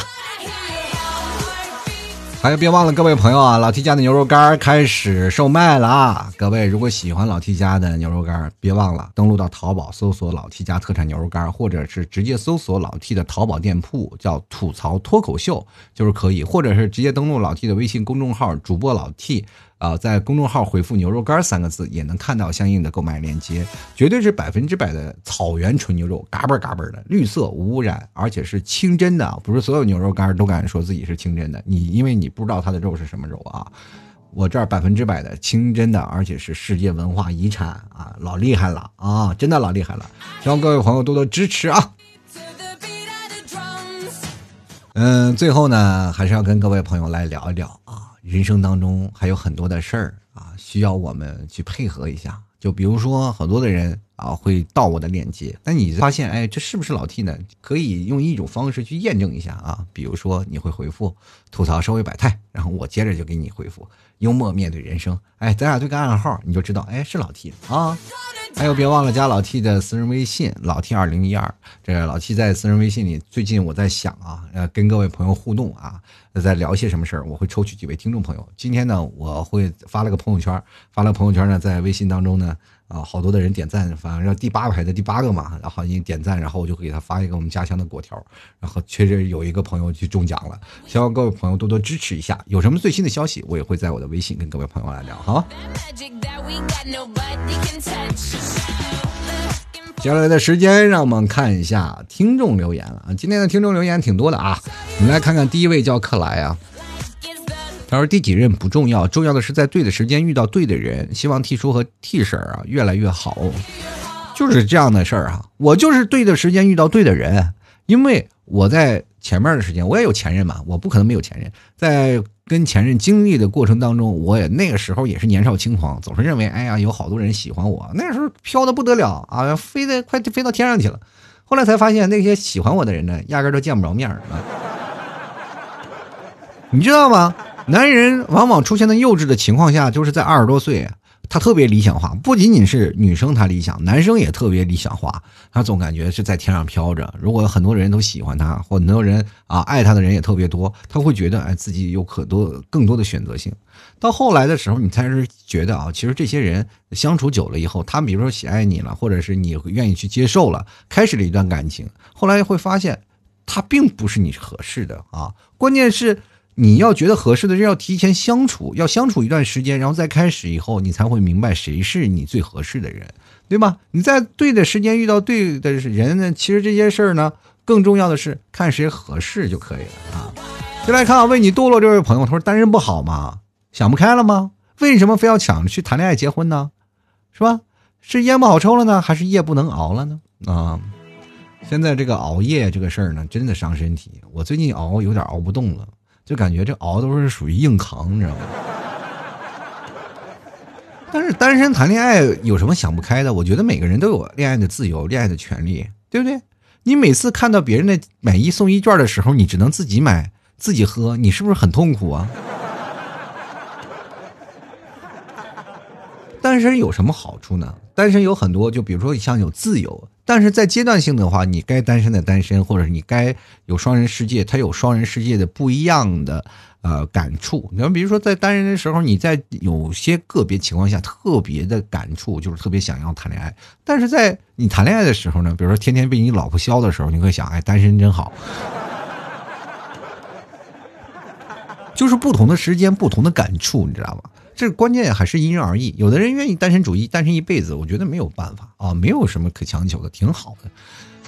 还有别忘了各位朋友啊，老 T 家的牛肉干开始售卖了啊！各位如果喜欢老 T 家的牛肉干，别忘了登录到淘宝搜索老 T 家特产牛肉干，或者是直接搜索老 T 的淘宝店铺叫吐槽脱口秀就是可以，或者是直接登录老 T 的微信公众号主播老 T。啊，在公众号回复“牛肉干”三个字，也能看到相应的购买链接。绝对是百分之百的草原纯牛肉，嘎嘣嘎嘣的，绿色无污染，而且是清真的。不是所有牛肉干都敢说自己是清真的，你因为你不知道它的肉是什么肉啊。我这儿百分之百的清真的，而且是世界文化遗产啊，老厉害了啊，真的老厉害了。希望各位朋友多多支持啊。嗯，最后呢，还是要跟各位朋友来聊一聊。人生当中还有很多的事儿啊，需要我们去配合一下。就比如说，很多的人啊会盗我的链接，那你发现，哎，这是不是老 T 呢？可以用一种方式去验证一下啊。比如说，你会回复“吐槽社会百态”，然后我接着就给你回复“幽默面对人生”。哎，咱俩对个暗号，你就知道，哎，是老 T 啊。还有，别忘了加老 T 的私人微信，老 T 二零一二。这老 T 在私人微信里，最近我在想啊，呃，跟各位朋友互动啊，在聊些什么事儿？我会抽取几位听众朋友。今天呢，我会发了个朋友圈，发了朋友圈呢，在微信当中呢。啊，好多的人点赞，反正第八排的第八个嘛，然后你点赞，然后我就给他发一个我们家乡的果条，然后确实有一个朋友去中奖了，希望各位朋友多多支持一下。有什么最新的消息，我也会在我的微信跟各位朋友来聊哈。接下来的时间，让我们看一下听众留言了啊，今天的听众留言挺多的啊，我们来看看第一位叫克莱啊。他说：“第几任不重要，重要的是在对的时间遇到对的人。希望 T 叔和 T 婶啊越来越好，就是这样的事儿啊。我就是对的时间遇到对的人，因为我在前面的时间我也有前任嘛，我不可能没有前任。在跟前任经历的过程当中，我也那个时候也是年少轻狂，总是认为哎呀有好多人喜欢我，那时候飘的不得了啊，飞的快飞到天上去了。后来才发现那些喜欢我的人呢，压根都见不着面儿啊，你知道吗？”男人往往出现在幼稚的情况下，就是在二十多岁，他特别理想化。不仅仅是女生他理想，男生也特别理想化。他总感觉是在天上飘着。如果很多人都喜欢他，或很多人啊爱他的人也特别多，他会觉得哎自己有可多更多的选择性。到后来的时候，你才是觉得啊，其实这些人相处久了以后，他们比如说喜爱你了，或者是你愿意去接受了，开始了一段感情，后来会发现他并不是你合适的啊。关键是。你要觉得合适的人要提前相处，要相处一段时间，然后再开始以后，你才会明白谁是你最合适的人，对吧？你在对的时间遇到对的人呢，其实这些事儿呢，更重要的是看谁合适就可以了啊。再来看啊，为你堕落这位朋友，他说单身不好吗？想不开了吗？为什么非要抢着去谈恋爱结婚呢？是吧？是烟不好抽了呢，还是夜不能熬了呢？啊，现在这个熬夜这个事儿呢，真的伤身体。我最近熬有点熬不动了。就感觉这熬都是属于硬扛，你知道吗？但是单身谈恋爱有什么想不开的？我觉得每个人都有恋爱的自由、恋爱的权利，对不对？你每次看到别人的买一送一券的时候，你只能自己买、自己喝，你是不是很痛苦啊？单身有什么好处呢？单身有很多，就比如说像有自由，但是在阶段性的话，你该单身的单身，或者你该有双人世界，它有双人世界的不一样的呃感触。你比如说在单人的时候，你在有些个别情况下特别的感触，就是特别想要谈恋爱。但是在你谈恋爱的时候呢，比如说天天被你老婆削的时候，你会想，哎，单身真好。就是不同的时间，不同的感触，你知道吗？这关键还是因人而异。有的人愿意单身主义，单身一辈子，我觉得没有办法啊，没有什么可强求的，挺好的。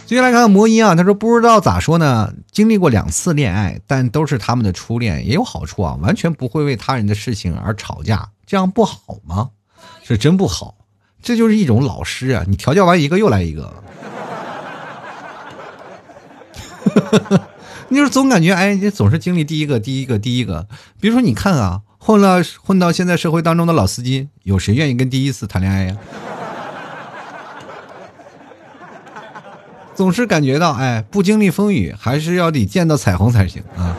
接下来看看魔音啊，他说不知道咋说呢，经历过两次恋爱，但都是他们的初恋，也有好处啊，完全不会为他人的事情而吵架，这样不好吗？是真不好，这就是一种老师啊，你调教完一个又来一个。你说总感觉哎，你总是经历第一个、第一个、第一个。比如说，你看啊，混了混到现在社会当中的老司机，有谁愿意跟第一次谈恋爱呀？总是感觉到哎，不经历风雨，还是要得见到彩虹才行啊。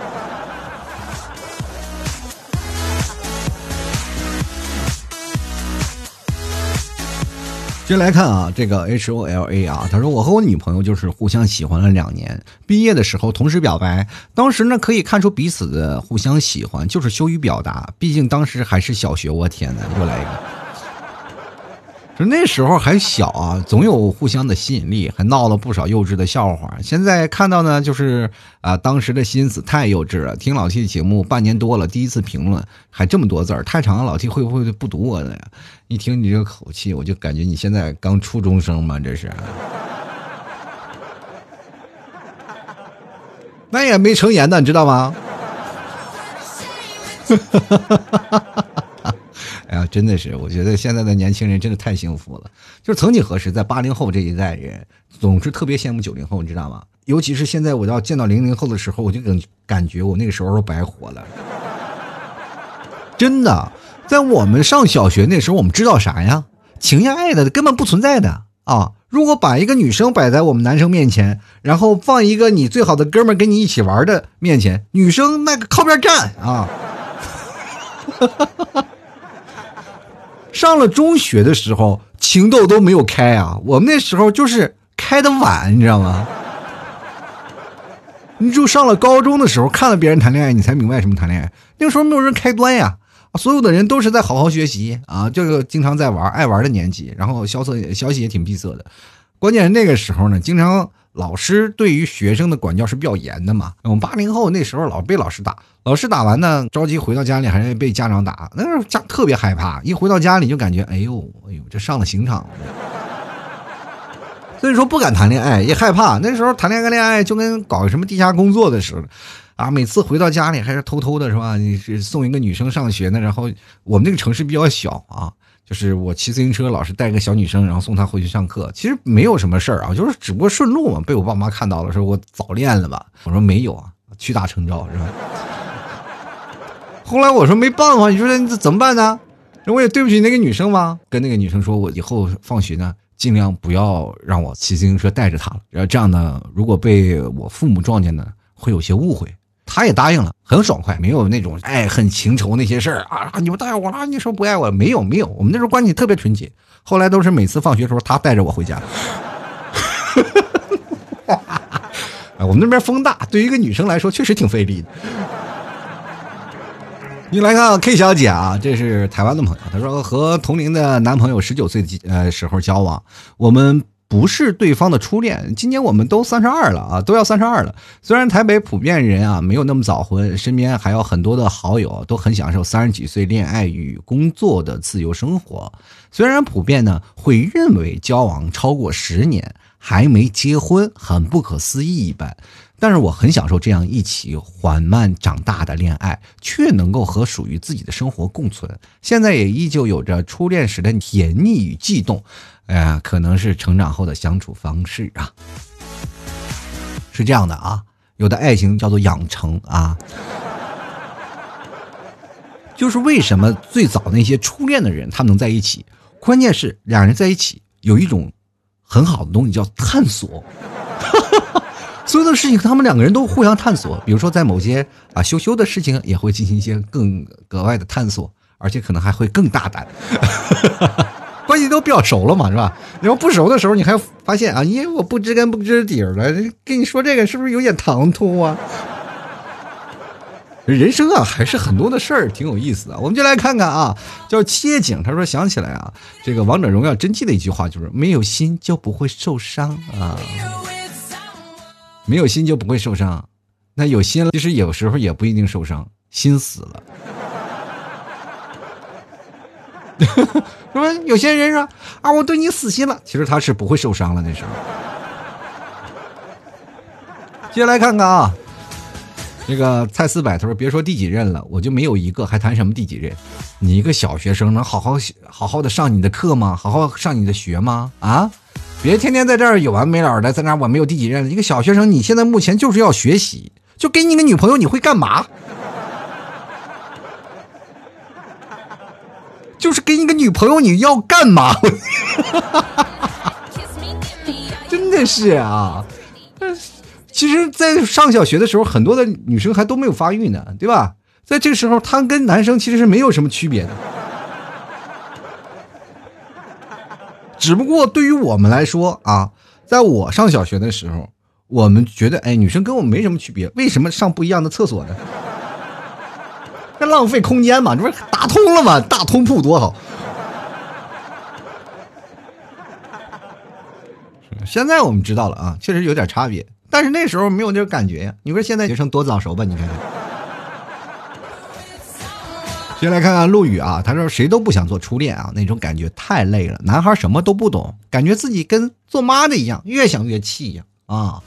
先来看啊，这个 H O L A 啊，他说我和我女朋友就是互相喜欢了两年，毕业的时候同时表白，当时呢可以看出彼此的互相喜欢，就是羞于表达，毕竟当时还是小学，我天哪，又来一个。那时候还小啊，总有互相的吸引力，还闹了不少幼稚的笑话。现在看到呢，就是啊，当时的心思太幼稚了。听老 T 的节目半年多了，第一次评论还这么多字儿，太长了，老 T 会不会不读我的呀？一听你这个口气，我就感觉你现在刚初中生嘛，这是。那也没成言呢，你知道吗？哈哈哈真的是，我觉得现在的年轻人真的太幸福了。就是曾几何时，在八零后这一代人，总是特别羡慕九零后，你知道吗？尤其是现在，我要见到零零后的时候，我就感感觉我那个时候都白活了。真的，在我们上小学那时候，我们知道啥呀？情呀爱的根本不存在的啊！如果把一个女生摆在我们男生面前，然后放一个你最好的哥们跟你一起玩的面前，女生那个靠边站啊！哈哈哈哈哈上了中学的时候，情窦都没有开啊！我们那时候就是开的晚，你知道吗？你就上了高中的时候，看了别人谈恋爱，你才明白什么谈恋爱。那个时候没有人开端呀，所有的人都是在好好学习啊，就是经常在玩，爱玩的年纪，然后消息消息也挺闭塞的。关键是那个时候呢，经常。老师对于学生的管教是比较严的嘛？我们八零后那时候老被老师打，老师打完呢，着急回到家里还是被家长打，那时候家特别害怕，一回到家里就感觉，哎呦，哎呦，这上了刑场了。所以说不敢谈恋爱，也害怕。那时候谈恋爱恋爱就跟搞什么地下工作的似的，啊，每次回到家里还是偷偷的，是吧？你是送一个女生上学呢，然后我们那个城市比较小啊。就是我骑自行车，老是带个小女生，然后送她回去上课。其实没有什么事儿啊，就是只不过顺路嘛。被我爸妈看到了，说我早恋了吧？我说没有啊，屈打成招是吧？后来我说没办法，你说这怎么办呢？那我也对不起那个女生嘛，跟那个女生说，我以后放学呢，尽量不要让我骑自行车带着她了。然后这样呢，如果被我父母撞见呢，会有些误会。他也答应了，很爽快，没有那种爱恨情仇那些事儿啊！你不带我了，你说不爱我，没有没有，我们那时候关系特别纯洁。后来都是每次放学的时候，他带着我回家。我们那边风大，对于一个女生来说确实挺费力的。你来看 K 小姐啊，这是台湾的朋友，她说和同龄的男朋友十九岁的呃时候交往，我们。不是对方的初恋，今年我们都三十二了啊，都要三十二了。虽然台北普遍人啊没有那么早婚，身边还有很多的好友都很享受三十几岁恋爱与工作的自由生活。虽然普遍呢会认为交往超过十年还没结婚很不可思议一般，但是我很享受这样一起缓慢长大的恋爱，却能够和属于自己的生活共存。现在也依旧有着初恋时的甜蜜与悸动。哎呀，可能是成长后的相处方式啊，是这样的啊，有的爱情叫做养成啊，就是为什么最早那些初恋的人他们能在一起，关键是两人在一起有一种很好的东西叫探索。所有的事情，他们两个人都互相探索。比如说，在某些啊羞羞的事情，也会进行一些更格外的探索，而且可能还会更大胆。关系都比较熟了嘛，是吧？然后不熟的时候，你还发现啊，因为我不知根不知底儿了，跟你说这个是不是有点唐突啊？人生啊，还是很多的事儿挺有意思的。我们就来看看啊，叫切景，他说想起来啊，这个王者荣耀真记的一句话就是：没有心就不会受伤啊。没有心就不会受伤，那有心了，其实有时候也不一定受伤，心死了。是吧？有些人说啊，我对你死心了，其实他是不会受伤了。那时候，接下来看看啊，这个蔡思柏他说：“别说第几任了，我就没有一个，还谈什么第几任？你一个小学生能好好好好的上你的课吗？好好上你的学吗？啊？”别天天在这儿有完没了的，在那我没有第几任。一个小学生，你现在目前就是要学习，就给你个女朋友，你会干嘛？就是给你个女朋友，你要干嘛？真的是啊！其实，在上小学的时候，很多的女生还都没有发育呢，对吧？在这个时候，她跟男生其实是没有什么区别的。只不过对于我们来说啊，在我上小学的时候，我们觉得哎，女生跟我们没什么区别，为什么上不一样的厕所呢？这浪费空间嘛，这不是打通了吗？大通铺多好。现在我们知道了啊，确实有点差别，但是那时候没有那种感觉呀。你说现在学生多早熟吧？你看看。先来看看陆羽啊，他说谁都不想做初恋啊，那种感觉太累了。男孩什么都不懂，感觉自己跟做妈的一样，越想越气呀啊！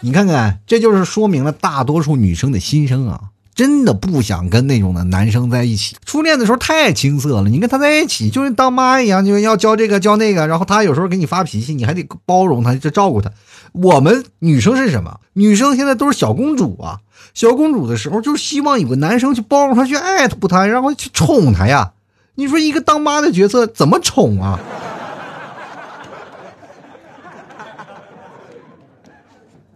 你看看，这就是说明了大多数女生的心声啊，真的不想跟那种的男生在一起。初恋的时候太青涩了，你跟他在一起就是当妈一样，就要教这个教那个，然后他有时候给你发脾气，你还得包容他，就照顾他。我们女生是什么？女生现在都是小公主啊。小公主的时候，就是希望有个男生去包容她，去爱她不她，然后去宠她呀。你说一个当妈的角色怎么宠啊？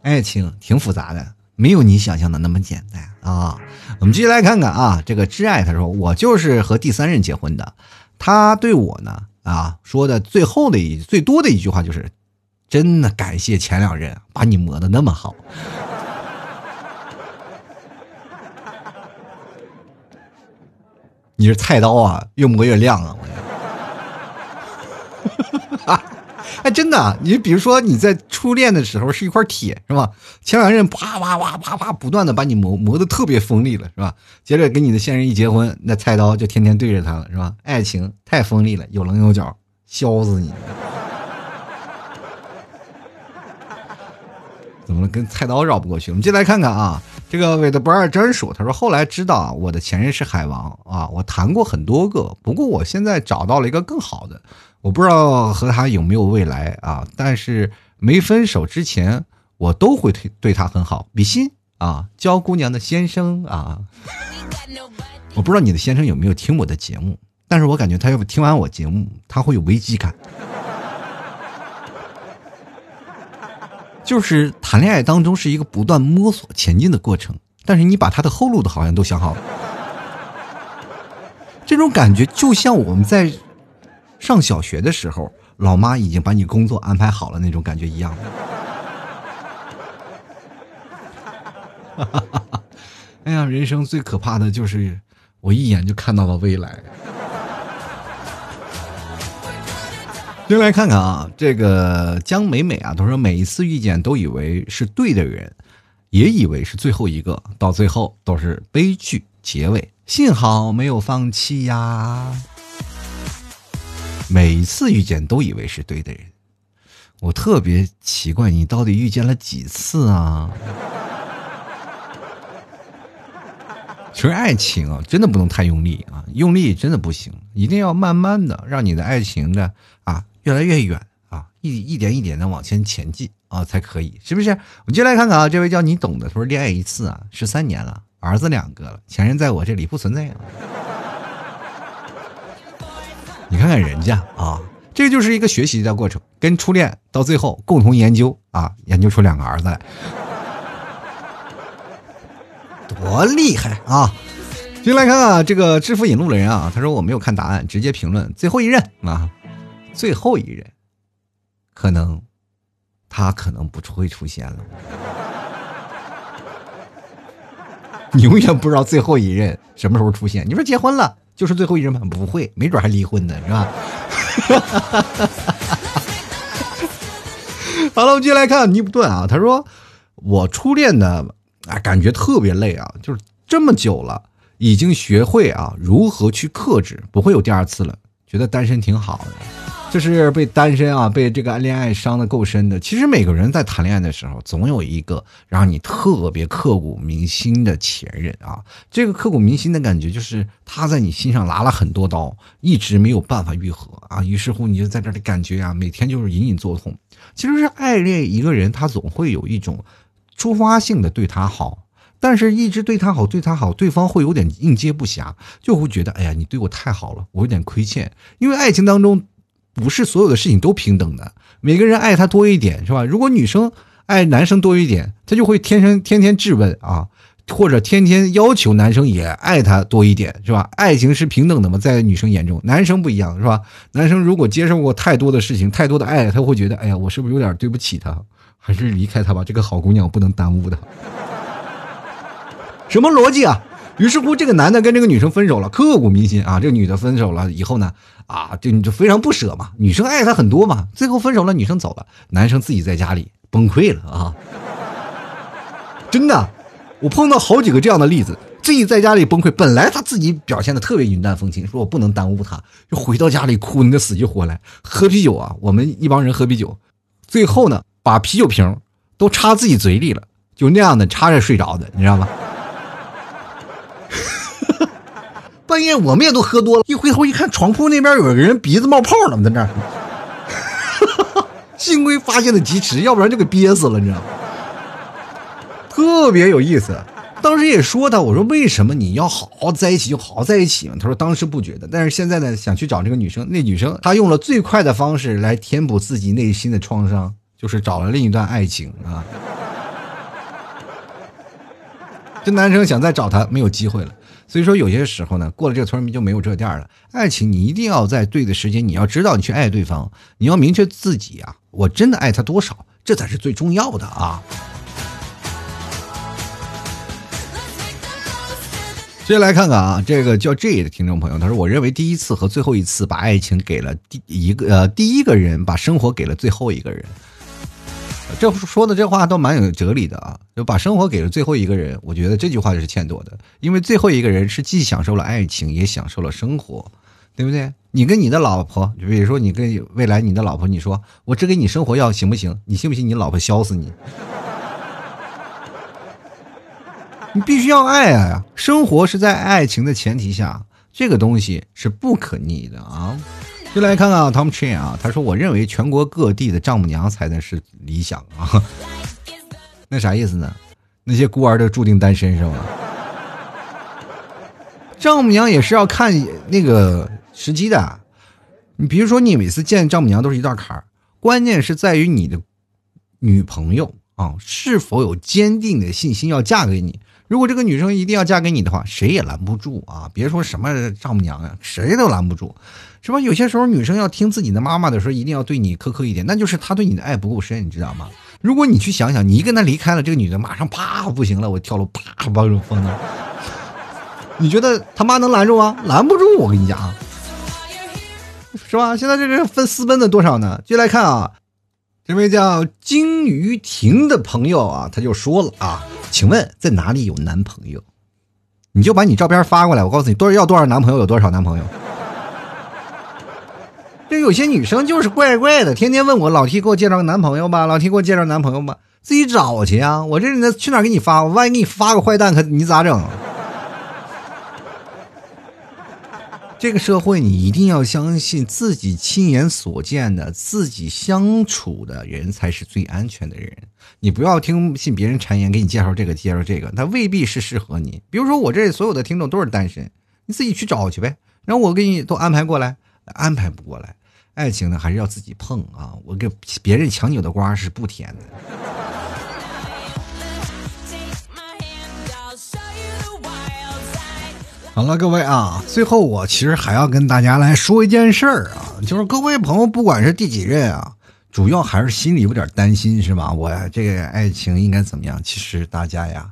爱情挺复杂的，没有你想象的那么简单啊。我们继续来看看啊，这个挚爱他说我就是和第三任结婚的，他对我呢啊说的最后的一最多的一句话就是，真的感谢前两任把你磨的那么好。你是菜刀啊，越磨越亮啊！我，哈 哈哎，真的，你比如说你在初恋的时候是一块铁，是吧？前两任啪啪啪啪啪不断的把你磨磨的特别锋利了，是吧？接着跟你的现任一结婚，那菜刀就天天对着他了，是吧？爱情太锋利了，有棱有角，削死你！怎么了？跟菜刀绕不过去？我们进来看看啊。这个韦德不二专属：“他说后来知道，我的前任是海王啊，我谈过很多个，不过我现在找到了一个更好的，我不知道和他有没有未来啊。但是没分手之前，我都会对对他很好。比心啊，娇姑娘的先生啊，我不知道你的先生有没有听我的节目，但是我感觉他要不听完我节目，他会有危机感。”就是谈恋爱当中是一个不断摸索前进的过程，但是你把他的后路都好像都想好了，这种感觉就像我们在上小学的时候，老妈已经把你工作安排好了那种感觉一样。哎呀，人生最可怕的就是我一眼就看到了未来。先来看看啊，这个江美美啊，她说每一次遇见都以为是对的人，也以为是最后一个，到最后都是悲剧结尾。幸好没有放弃呀。每一次遇见都以为是对的人，我特别奇怪，你到底遇见了几次啊？其实爱情啊，真的不能太用力啊，用力真的不行，一定要慢慢的让你的爱情的啊。越来越远啊，一一点一点的往前前进啊，才可以，是不是？我们就来看看啊，这位叫你懂的，他说恋爱一次啊，十三年了，儿子两个了，前任在我这里不存在啊。你看看人家啊，这就是一个学习的过程，跟初恋到最后共同研究啊，研究出两个儿子来，多厉害啊！进来看看这个致富引路的人啊，他说我没有看答案，直接评论最后一任啊，最后一任，可能他可能不会出现了。你永远不知道最后一任什么时候出现。你说结婚了就是最后一人吗？不会，没准还离婚呢，是吧？好了，我们接下来看尼布顿啊，他说我初恋的啊，感觉特别累啊，就是这么久了，已经学会啊如何去克制，不会有第二次了，觉得单身挺好的。就是被单身啊，被这个恋爱伤的够深的。其实每个人在谈恋爱的时候，总有一个让你特别刻骨铭心的前任啊。这个刻骨铭心的感觉，就是他在你心上拉了很多刀，一直没有办法愈合啊。于是乎，你就在这里感觉啊，每天就是隐隐作痛。其实是爱恋一个人，他总会有一种出发性的对他好，但是一直对他好，对他好，对方会有点应接不暇，就会觉得哎呀，你对我太好了，我有点亏欠。因为爱情当中。不是所有的事情都平等的，每个人爱他多一点是吧？如果女生爱男生多一点，她就会天生天天质问啊，或者天天要求男生也爱她多一点是吧？爱情是平等的吗？在女生眼中，男生不一样是吧？男生如果接受过太多的事情，太多的爱，他会觉得哎呀，我是不是有点对不起他？还是离开他吧？这个好姑娘我不能耽误的。什么逻辑啊？于是乎，这个男的跟这个女生分手了，刻骨铭心啊！这个女的分手了以后呢，啊，就你就非常不舍嘛。女生爱他很多嘛，最后分手了，女生走了，男生自己在家里崩溃了啊！真的，我碰到好几个这样的例子，自己在家里崩溃。本来他自己表现的特别云淡风轻，说我不能耽误他，就回到家里哭的死去活来，喝啤酒啊！我们一帮人喝啤酒，最后呢，把啤酒瓶都插自己嘴里了，就那样的插着睡着的，你知道吗？半夜我们也都喝多了，一回头一看，床铺那边有个人鼻子冒泡了，在那儿。幸亏发现的及时，要不然就给憋死了，你知道吗？特别有意思。当时也说他，我说为什么你要好好在一起就好好在一起嘛？他说当时不觉得，但是现在呢，想去找这个女生。那女生她用了最快的方式来填补自己内心的创伤，就是找了另一段爱情啊。这男生想再找她，没有机会了。所以说，有些时候呢，过了这个村就没有这店了。爱情，你一定要在对的时间，你要知道你去爱对方，你要明确自己啊，我真的爱他多少，这才是最重要的啊。接下来看看啊，这个叫 J 的听众朋友，他说：“我认为第一次和最后一次把爱情给了第一个呃第一个人，把生活给了最后一个人。”这说的这话都蛮有哲理的啊！就把生活给了最后一个人，我觉得这句话是欠妥的，因为最后一个人是既享受了爱情，也享受了生活，对不对？你跟你的老婆，就比如说你跟未来你的老婆，你说我只给你生活要行不行？你信不信你老婆削死你？你必须要爱啊！生活是在爱情的前提下，这个东西是不可逆的啊！就来看看啊，Tom Chin 啊，他说：“我认为全国各地的丈母娘才能是理想啊。”那啥意思呢？那些孤儿都注定单身是吗？丈母娘也是要看那个时机的。你比如说，你每次见丈母娘都是一道坎儿，关键是在于你的女朋友啊是否有坚定的信心要嫁给你。如果这个女生一定要嫁给你的话，谁也拦不住啊！别说什么丈母娘啊，谁都拦不住。是吧？有些时候女生要听自己的妈妈的时候，一定要对你苛刻一点，那就是她对你的爱不够深，你知道吗？如果你去想想，你一跟她离开了，这个女的马上啪不行了，我跳楼啪把我疯了。你觉得他妈能拦住吗？拦不住，我跟你讲，是吧？现在这个分私奔的多少呢？就来看啊，这位叫金鱼婷的朋友啊，他就说了啊，请问在哪里有男朋友？你就把你照片发过来，我告诉你多少要多少男朋友，有多少男朋友。这有些女生就是怪怪的，天天问我老 T 给我介绍个男朋友吧，老 T 给我介绍男朋友吧，自己找去啊！我这人去哪给你发？我万一给你发个坏蛋，可你咋整？这个社会你一定要相信自己亲眼所见的，自己相处的人才是最安全的人。你不要听信别人谗言，给你介绍这个介绍这个，他未必是适合你。比如说我这所有的听众都是单身，你自己去找去呗，然后我给你都安排过来。安排不过来。爱情呢，还是要自己碰啊！我给别人强扭的瓜是不甜的。好了，各位啊，最后我其实还要跟大家来说一件事儿啊，就是各位朋友，不管是第几任啊，主要还是心里有点担心，是吧？我这个爱情应该怎么样？其实大家呀，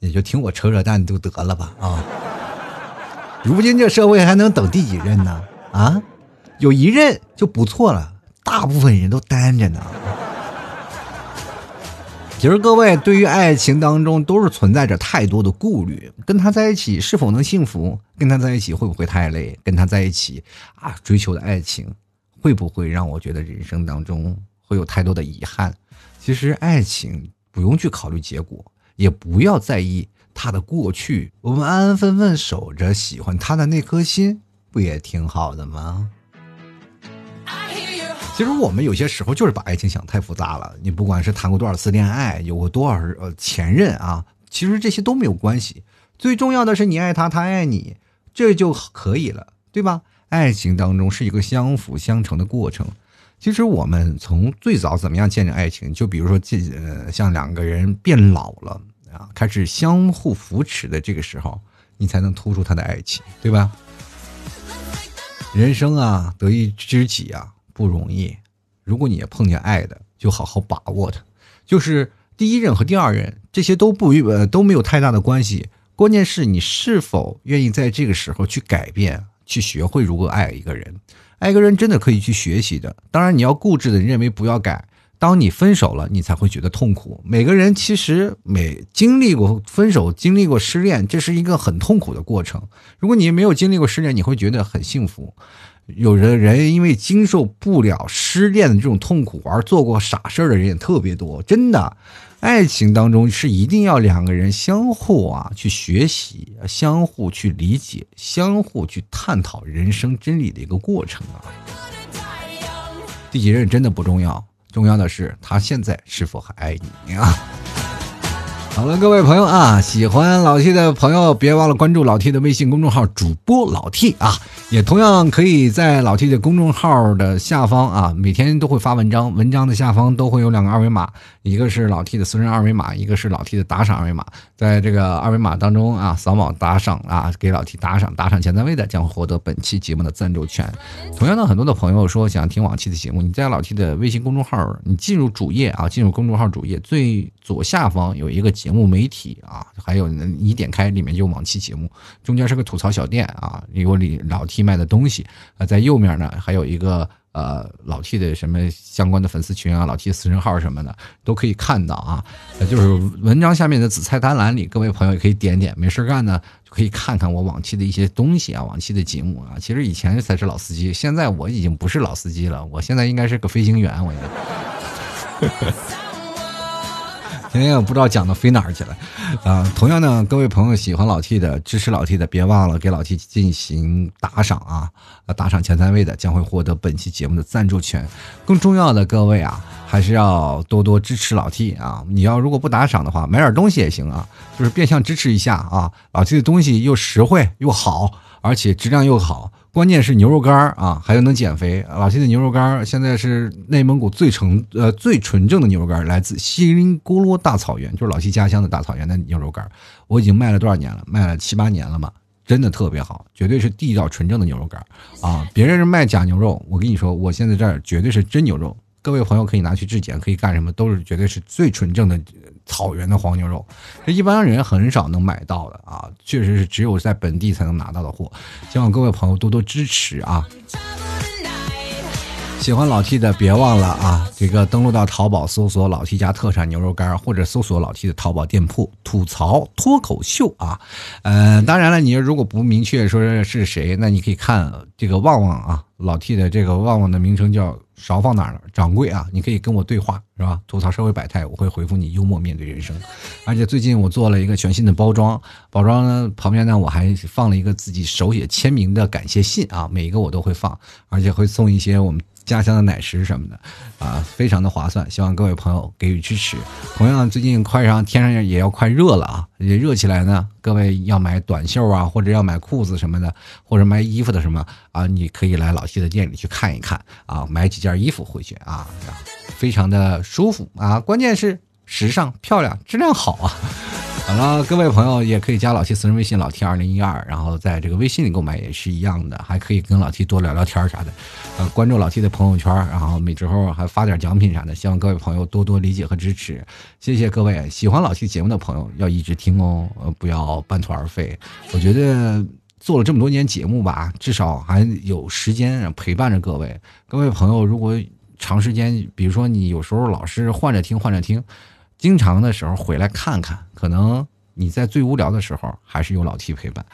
也就听我扯扯淡就得了吧啊！如今这社会还能等第几任呢？啊，有一任就不错了，大部分人都单着呢。其实各位对于爱情当中都是存在着太多的顾虑，跟他在一起是否能幸福？跟他在一起会不会太累？跟他在一起啊，追求的爱情会不会让我觉得人生当中会有太多的遗憾？其实爱情不用去考虑结果，也不要在意他的过去，我们安安分分守着喜欢他的那颗心，不也挺好的吗？其实我们有些时候就是把爱情想太复杂了。你不管是谈过多少次恋爱，有过多少呃前任啊，其实这些都没有关系。最重要的是你爱他，他爱你，这就可以了，对吧？爱情当中是一个相辅相成的过程。其实我们从最早怎么样见证爱情，就比如说这呃像两个人变老了啊，开始相互扶持的这个时候，你才能突出他的爱情，对吧？人生啊，得一知己啊。不容易，如果你也碰见爱的，就好好把握它。就是第一任和第二任，这些都不呃都没有太大的关系。关键是你是否愿意在这个时候去改变，去学会如何爱一个人。爱一个人真的可以去学习的。当然，你要固执的认为不要改。当你分手了，你才会觉得痛苦。每个人其实每经历过分手，经历过失恋，这是一个很痛苦的过程。如果你没有经历过失恋，你会觉得很幸福。有的人因为经受不了失恋的这种痛苦而做过傻事儿的人也特别多，真的。爱情当中是一定要两个人相互啊去学习、相互去理解、相互去探讨人生真理的一个过程啊。第几任真的不重要，重要的是他现在是否还爱你啊。好了，各位朋友啊，喜欢老 T 的朋友，别忘了关注老 T 的微信公众号主播老 T 啊，也同样可以在老 T 的公众号的下方啊，每天都会发文章，文章的下方都会有两个二维码，一个是老 T 的私人二维码，一个是老 T 的打赏二维码，在这个二维码当中啊，扫码打赏啊，给老 T 打赏，打赏前三位的将会获得本期节目的赞助权。同样呢，很多的朋友说想听往期的节目，你在老 T 的微信公众号，你进入主页啊，进入公众号主页最左下方有一个。节目媒体啊，还有你点开里面就往期节目，中间是个吐槽小店啊，有里老 T 卖的东西啊，在右面呢还有一个呃老 T 的什么相关的粉丝群啊，老 T 私人号什么的都可以看到啊，就是文章下面的紫菜单栏里，各位朋友也可以点点，没事干呢就可以看看我往期的一些东西啊，往期的节目啊。其实以前才是老司机，现在我已经不是老司机了，我现在应该是个飞行员，我应该。今天也不知道讲到飞哪儿去了，啊，同样呢，各位朋友喜欢老 T 的，支持老 T 的，别忘了给老 T 进行打赏啊，打赏前三位的将会获得本期节目的赞助权。更重要的，各位啊，还是要多多支持老 T 啊！你要如果不打赏的话，买点东西也行啊，就是变相支持一下啊。老 T 的东西又实惠又好，而且质量又好。关键是牛肉干啊，还有能减肥。老 T 的牛肉干现在是内蒙古最纯呃最纯正的牛肉干，来自锡林郭勒大草原，就是老 T 家乡的大草原的牛肉干。我已经卖了多少年了？卖了七八年了嘛，真的特别好，绝对是地道纯正的牛肉干啊！别人是卖假牛肉，我跟你说，我现在这儿绝对是真牛肉。各位朋友可以拿去质检，可以干什么？都是绝对是最纯正的。草原的黄牛肉，这一般人很少能买到的啊，确实是只有在本地才能拿到的货。希望各位朋友多多支持啊！喜欢老 T 的别忘了啊，这个登录到淘宝搜索老 T 家特产牛肉干，或者搜索老 T 的淘宝店铺吐槽脱口秀啊。嗯，当然了，你如果不明确说是谁，那你可以看这个旺旺啊，老 T 的这个旺旺的名称叫。勺放哪儿了，掌柜啊？你可以跟我对话，是吧？吐槽社会百态，我会回复你。幽默面对人生，而且最近我做了一个全新的包装，包装呢旁边呢我还放了一个自己手写签名的感谢信啊，每一个我都会放，而且会送一些我们家乡的奶食什么的，啊，非常的划算，希望各位朋友给予支持。同样，最近快上天上也要快热了啊。也热起来呢。各位要买短袖啊，或者要买裤子什么的，或者买衣服的什么啊，你可以来老谢的店里去看一看啊，买几件衣服回去啊，非常的舒服啊，关键是时尚、漂亮、质量好啊。好了，各位朋友也可以加老 T 私人微信老 T 二零一二，然后在这个微信里购买也是一样的，还可以跟老 T 多聊聊天啥的。呃，关注老 T 的朋友圈，然后每之后还发点奖品啥的，希望各位朋友多多理解和支持，谢谢各位。喜欢老 T 节目的朋友要一直听哦，呃，不要半途而废。我觉得做了这么多年节目吧，至少还有时间陪伴着各位。各位朋友，如果长时间，比如说你有时候老是换着听换着听。经常的时候回来看看，可能你在最无聊的时候还是有老 T 陪伴。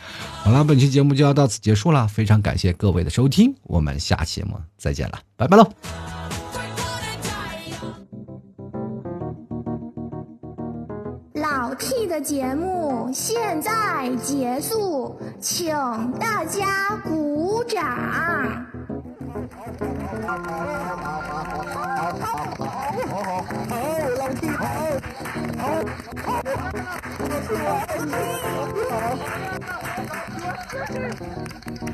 好了，本期节目就要到此结束了，非常感谢各位的收听，我们下期节目再见了，拜拜喽！老 T 的节目现在结束，请大家鼓掌。好好好，老弟好，好好，我是我，我是我，